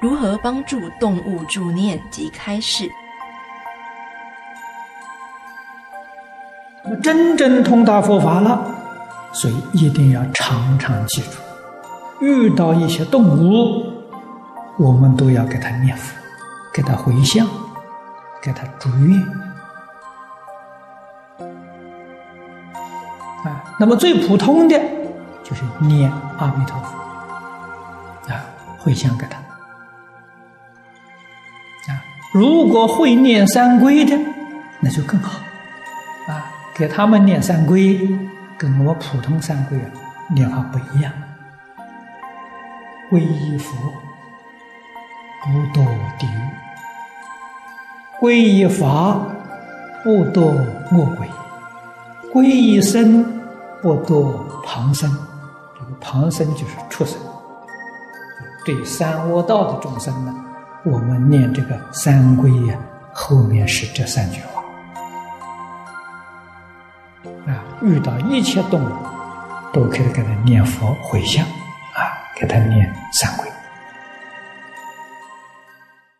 如何帮助动物助念及开示？那么真正通达佛法了，所以一定要常常记住，遇到一些动物，我们都要给他念佛，给他回向，给他祝愿。啊，那么最普通的就是念阿弥陀佛，啊，回向给他。如果会念三规的，那就更好。啊，给他们念三规，跟我普通三规啊念法不一样。皈依佛，不堕地狱；皈依法，不堕恶鬼；皈依僧，不堕旁生。这个旁生就是畜生。对三恶道的众生呢，我们念这个三皈呀，后面是这三句话。啊，遇到一切动物，都可以给他念佛回向，啊，给他念三皈。